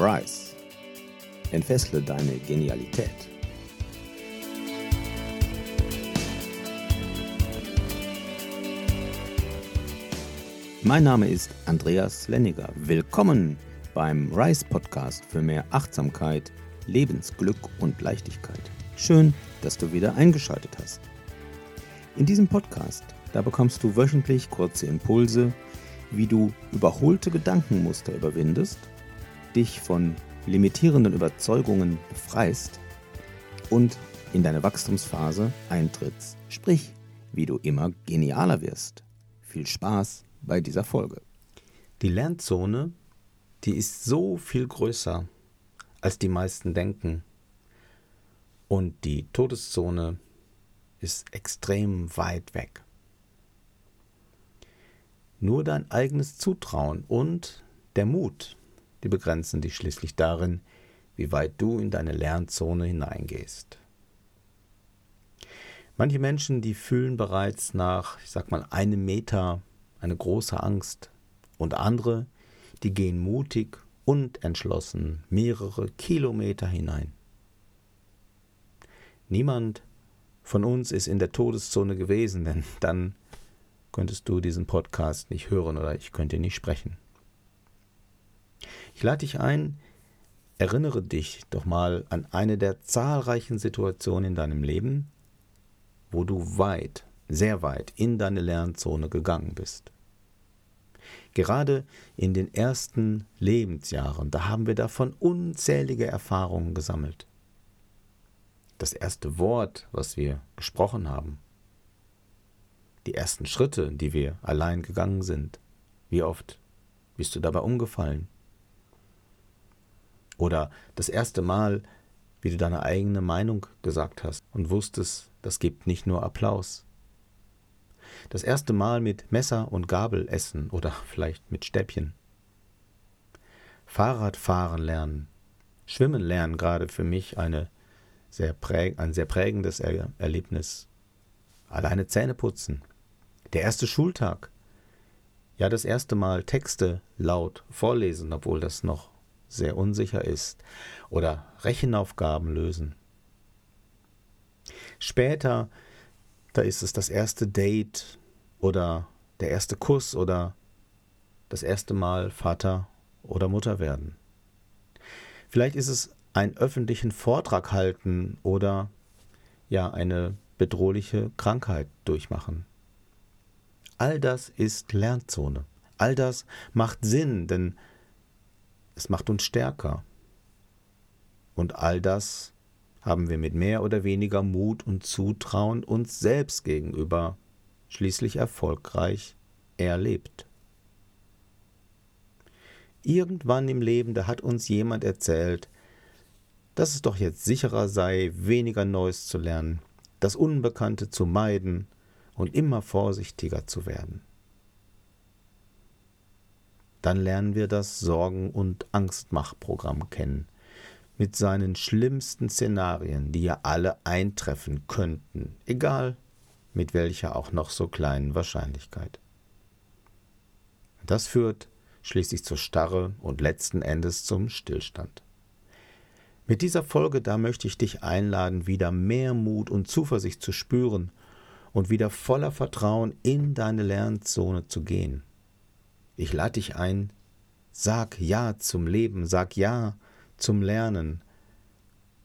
Rise. Entfessle deine Genialität. Mein Name ist Andreas Lenniger. Willkommen beim Rise Podcast für mehr Achtsamkeit, Lebensglück und Leichtigkeit. Schön, dass du wieder eingeschaltet hast. In diesem Podcast, da bekommst du wöchentlich kurze Impulse, wie du überholte Gedankenmuster überwindest, dich von limitierenden Überzeugungen befreist und in deine Wachstumsphase eintrittst, sprich, wie du immer genialer wirst. Viel Spaß bei dieser Folge. Die Lernzone, die ist so viel größer, als die meisten denken. Und die Todeszone ist extrem weit weg. Nur dein eigenes Zutrauen und der Mut, die begrenzen dich schließlich darin, wie weit du in deine Lernzone hineingehst. Manche Menschen, die fühlen bereits nach, ich sag mal, einem Meter eine große Angst und andere, die gehen mutig und entschlossen mehrere Kilometer hinein. Niemand von uns ist in der Todeszone gewesen, denn dann könntest du diesen Podcast nicht hören oder ich könnte nicht sprechen. Ich lade dich ein, erinnere dich doch mal an eine der zahlreichen Situationen in deinem Leben, wo du weit, sehr weit in deine Lernzone gegangen bist. Gerade in den ersten Lebensjahren, da haben wir davon unzählige Erfahrungen gesammelt. Das erste Wort, was wir gesprochen haben, die ersten Schritte, die wir allein gegangen sind, wie oft bist du dabei umgefallen? Oder das erste Mal, wie du deine eigene Meinung gesagt hast und wusstest, das gibt nicht nur Applaus. Das erste Mal mit Messer und Gabel essen oder vielleicht mit Stäbchen. Fahrradfahren lernen. Schwimmen lernen gerade für mich eine sehr präg ein sehr prägendes er Erlebnis. Alleine Zähne putzen. Der erste Schultag. Ja, das erste Mal Texte laut vorlesen, obwohl das noch sehr unsicher ist, oder Rechenaufgaben lösen. Später, da ist es das erste Date oder der erste Kuss oder das erste Mal Vater oder Mutter werden. Vielleicht ist es einen öffentlichen Vortrag halten oder ja eine bedrohliche Krankheit durchmachen. All das ist Lernzone. All das macht Sinn, denn es macht uns stärker. Und all das haben wir mit mehr oder weniger Mut und Zutrauen uns selbst gegenüber schließlich erfolgreich erlebt. Irgendwann im Leben, da hat uns jemand erzählt, dass es doch jetzt sicherer sei, weniger Neues zu lernen, das Unbekannte zu meiden und immer vorsichtiger zu werden dann lernen wir das Sorgen- und Angstmachprogramm kennen. Mit seinen schlimmsten Szenarien, die ja alle eintreffen könnten, egal mit welcher auch noch so kleinen Wahrscheinlichkeit. Das führt schließlich zur Starre und letzten Endes zum Stillstand. Mit dieser Folge da möchte ich dich einladen, wieder mehr Mut und Zuversicht zu spüren und wieder voller Vertrauen in deine Lernzone zu gehen. Ich lade dich ein, sag Ja zum Leben, sag Ja zum Lernen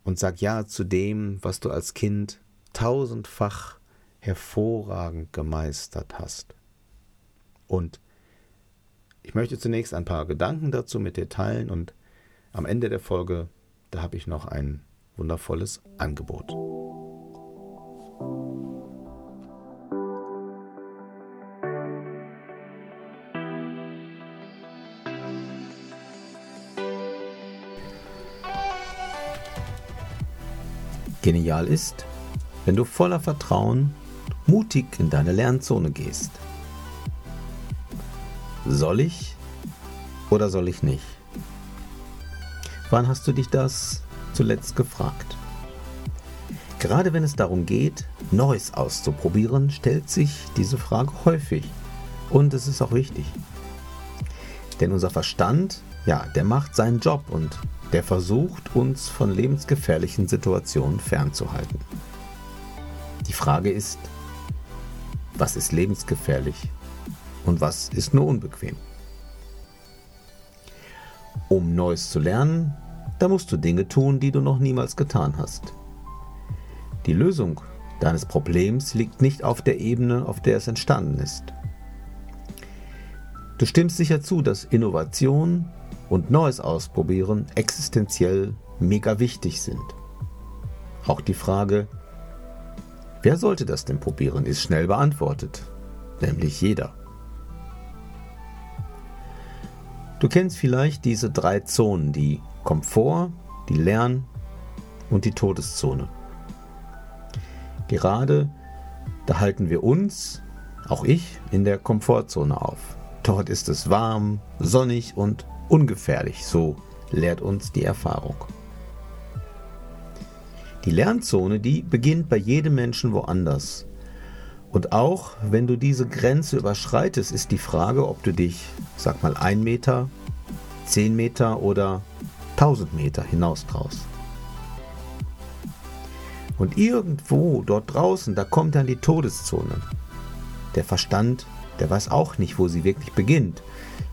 und sag Ja zu dem, was du als Kind tausendfach hervorragend gemeistert hast. Und ich möchte zunächst ein paar Gedanken dazu mit dir teilen und am Ende der Folge, da habe ich noch ein wundervolles Angebot. Genial ist, wenn du voller Vertrauen mutig in deine Lernzone gehst. Soll ich oder soll ich nicht? Wann hast du dich das zuletzt gefragt? Gerade wenn es darum geht, Neues auszuprobieren, stellt sich diese Frage häufig. Und es ist auch wichtig. Denn unser Verstand ja, der macht seinen Job und der versucht, uns von lebensgefährlichen Situationen fernzuhalten. Die Frage ist, was ist lebensgefährlich und was ist nur unbequem? Um Neues zu lernen, da musst du Dinge tun, die du noch niemals getan hast. Die Lösung deines Problems liegt nicht auf der Ebene, auf der es entstanden ist. Du stimmst sicher zu, dass Innovation und Neues ausprobieren existenziell mega wichtig sind. Auch die Frage, wer sollte das denn probieren, ist schnell beantwortet, nämlich jeder. Du kennst vielleicht diese drei Zonen, die Komfort, die Lern- und die Todeszone. Gerade da halten wir uns, auch ich, in der Komfortzone auf. Dort ist es warm, sonnig und ungefährlich, so lehrt uns die Erfahrung. Die Lernzone, die beginnt bei jedem Menschen woanders. Und auch wenn du diese Grenze überschreitest, ist die Frage, ob du dich, sag mal, ein Meter, zehn Meter oder tausend Meter hinaus traust. Und irgendwo dort draußen, da kommt dann die Todeszone. Der Verstand, der weiß auch nicht, wo sie wirklich beginnt.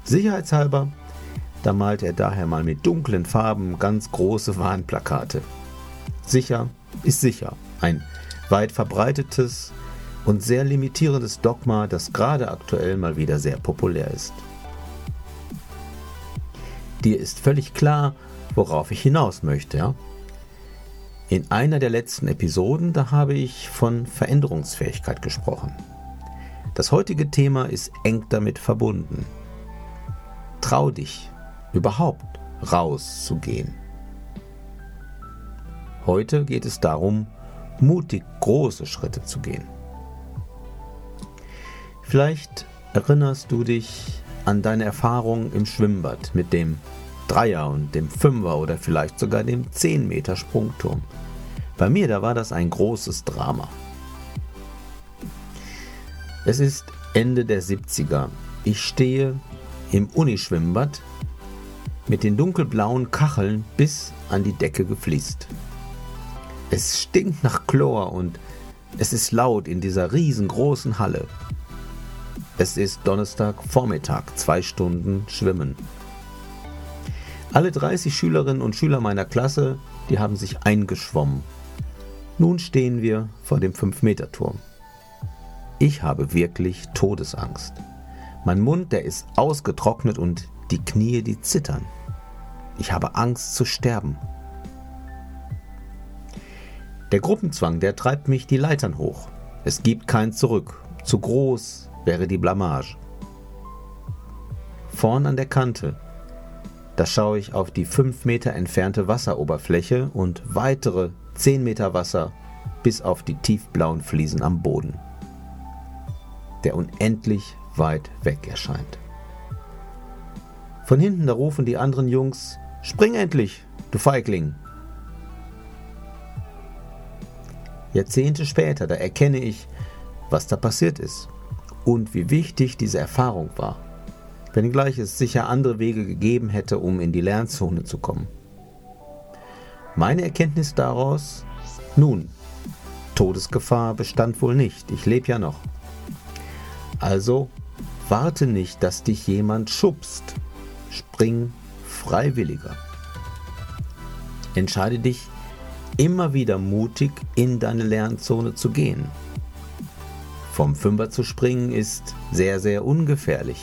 Sicherheitshalber, da malt er daher mal mit dunklen Farben ganz große Warnplakate. Sicher ist sicher. Ein weit verbreitetes und sehr limitierendes Dogma, das gerade aktuell mal wieder sehr populär ist. Dir ist völlig klar, worauf ich hinaus möchte, ja? In einer der letzten Episoden, da habe ich von Veränderungsfähigkeit gesprochen. Das heutige Thema ist eng damit verbunden. Trau dich, überhaupt rauszugehen. Heute geht es darum, mutig große Schritte zu gehen. Vielleicht erinnerst du dich an deine Erfahrung im Schwimmbad mit dem Dreier und dem Fünfer oder vielleicht sogar dem 10 Meter Sprungturm. Bei mir, da war das ein großes Drama. Es ist Ende der 70er. Ich stehe im Unischwimmbad mit den dunkelblauen Kacheln bis an die Decke gefliest. Es stinkt nach Chlor und es ist laut in dieser riesengroßen Halle. Es ist Donnerstag Vormittag, zwei Stunden Schwimmen. Alle 30 Schülerinnen und Schüler meiner Klasse, die haben sich eingeschwommen. Nun stehen wir vor dem 5-Meter-Turm. Ich habe wirklich Todesangst. Mein Mund, der ist ausgetrocknet und die Knie, die zittern. Ich habe Angst zu sterben. Der Gruppenzwang, der treibt mich die Leitern hoch. Es gibt kein Zurück. Zu groß wäre die Blamage. Vorn an der Kante, da schaue ich auf die 5 Meter entfernte Wasseroberfläche und weitere 10 Meter Wasser bis auf die tiefblauen Fliesen am Boden der unendlich weit weg erscheint. Von hinten da rufen die anderen Jungs, Spring endlich, du Feigling! Jahrzehnte später, da erkenne ich, was da passiert ist und wie wichtig diese Erfahrung war, wenngleich es sicher andere Wege gegeben hätte, um in die Lernzone zu kommen. Meine Erkenntnis daraus, nun, Todesgefahr bestand wohl nicht, ich lebe ja noch. Also warte nicht, dass dich jemand schubst. Spring freiwilliger. Entscheide dich immer wieder mutig in deine Lernzone zu gehen. Vom Fünfer zu springen ist sehr, sehr ungefährlich,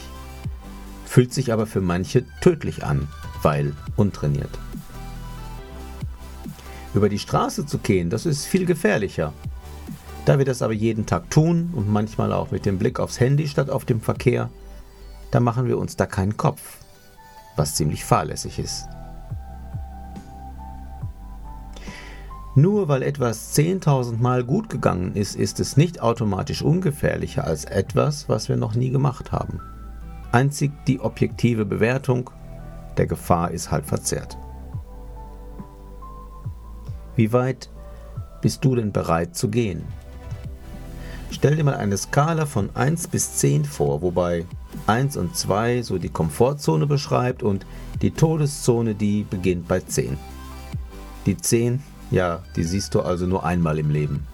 fühlt sich aber für manche tödlich an, weil untrainiert. Über die Straße zu gehen, das ist viel gefährlicher, da wir das aber jeden Tag tun und manchmal auch mit dem Blick aufs Handy statt auf dem Verkehr, da machen wir uns da keinen Kopf, was ziemlich fahrlässig ist. Nur weil etwas 10.000 Mal gut gegangen ist, ist es nicht automatisch ungefährlicher als etwas, was wir noch nie gemacht haben. Einzig die objektive Bewertung der Gefahr ist halt verzerrt. Wie weit bist du denn bereit zu gehen? Stell dir mal eine Skala von 1 bis 10 vor, wobei 1 und 2 so die Komfortzone beschreibt und die Todeszone, die beginnt bei 10. Die 10, ja, die siehst du also nur einmal im Leben.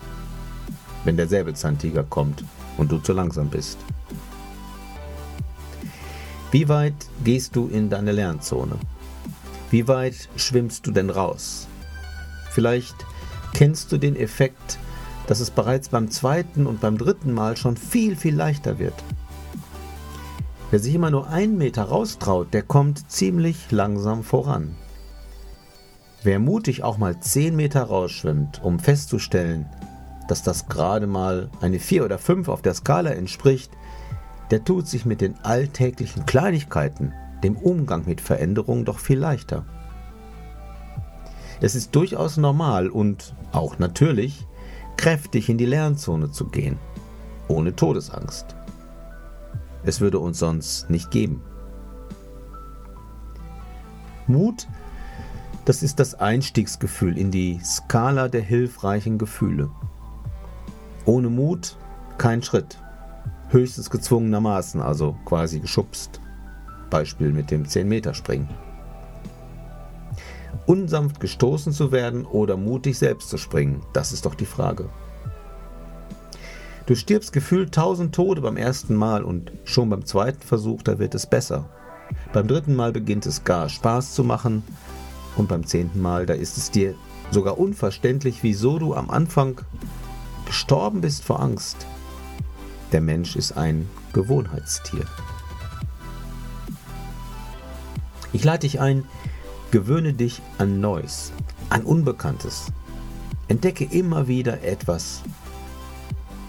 Wenn der Säbelzahntiger kommt und du zu langsam bist. Wie weit gehst du in deine Lernzone? Wie weit schwimmst du denn raus? Vielleicht kennst du den Effekt, dass es bereits beim zweiten und beim dritten Mal schon viel, viel leichter wird. Wer sich immer nur einen Meter raustraut, der kommt ziemlich langsam voran. Wer mutig auch mal zehn Meter rausschwimmt, um festzustellen, dass das gerade mal eine 4 oder 5 auf der Skala entspricht, der tut sich mit den alltäglichen Kleinigkeiten, dem Umgang mit Veränderungen doch viel leichter. Es ist durchaus normal und auch natürlich, kräftig in die Lernzone zu gehen, ohne Todesangst. Es würde uns sonst nicht geben. Mut, das ist das Einstiegsgefühl in die Skala der hilfreichen Gefühle. Ohne Mut kein Schritt höchstens gezwungenermaßen, also quasi geschubst. Beispiel mit dem 10-Meter-Springen. Unsanft gestoßen zu werden oder mutig selbst zu springen, das ist doch die Frage. Du stirbst gefühlt tausend Tode beim ersten Mal und schon beim zweiten Versuch, da wird es besser. Beim dritten Mal beginnt es gar Spaß zu machen und beim zehnten Mal, da ist es dir sogar unverständlich, wieso du am Anfang gestorben bist vor Angst. Der Mensch ist ein Gewohnheitstier. Ich lade dich ein, gewöhne dich an Neues, an Unbekanntes. Entdecke immer wieder etwas.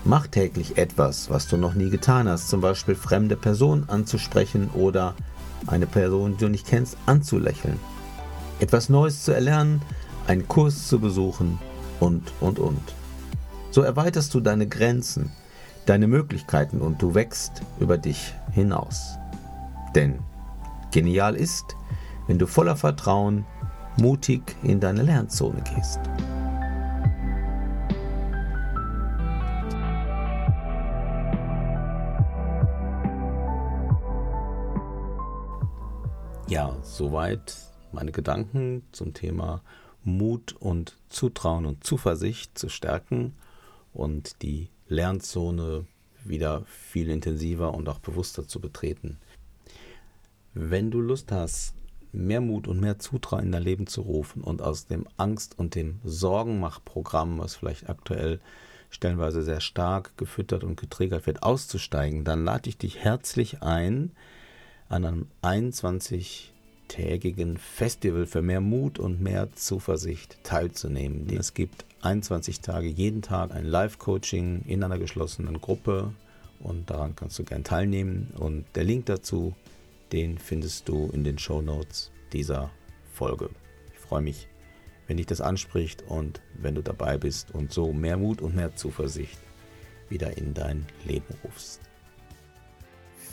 Mach täglich etwas, was du noch nie getan hast, zum Beispiel fremde Personen anzusprechen oder eine Person, die du nicht kennst, anzulächeln. Etwas Neues zu erlernen, einen Kurs zu besuchen und, und, und. So erweiterst du deine Grenzen, deine Möglichkeiten und du wächst über dich hinaus. Denn genial ist, wenn du voller Vertrauen mutig in deine Lernzone gehst. Ja, soweit meine Gedanken zum Thema Mut und Zutrauen und Zuversicht zu stärken und die Lernzone wieder viel intensiver und auch bewusster zu betreten. Wenn du Lust hast, mehr Mut und mehr Zutrauen in dein Leben zu rufen und aus dem Angst- und dem Sorgenmachprogramm, was vielleicht aktuell stellenweise sehr stark gefüttert und getriggert wird, auszusteigen, dann lade ich dich herzlich ein, an einem 21-tägigen Festival für mehr Mut und mehr Zuversicht teilzunehmen. Es gibt 21 Tage, jeden Tag ein Live-Coaching in einer geschlossenen Gruppe und daran kannst du gern teilnehmen. Und der Link dazu, den findest du in den Show Notes dieser Folge. Ich freue mich, wenn dich das anspricht und wenn du dabei bist und so mehr Mut und mehr Zuversicht wieder in dein Leben rufst.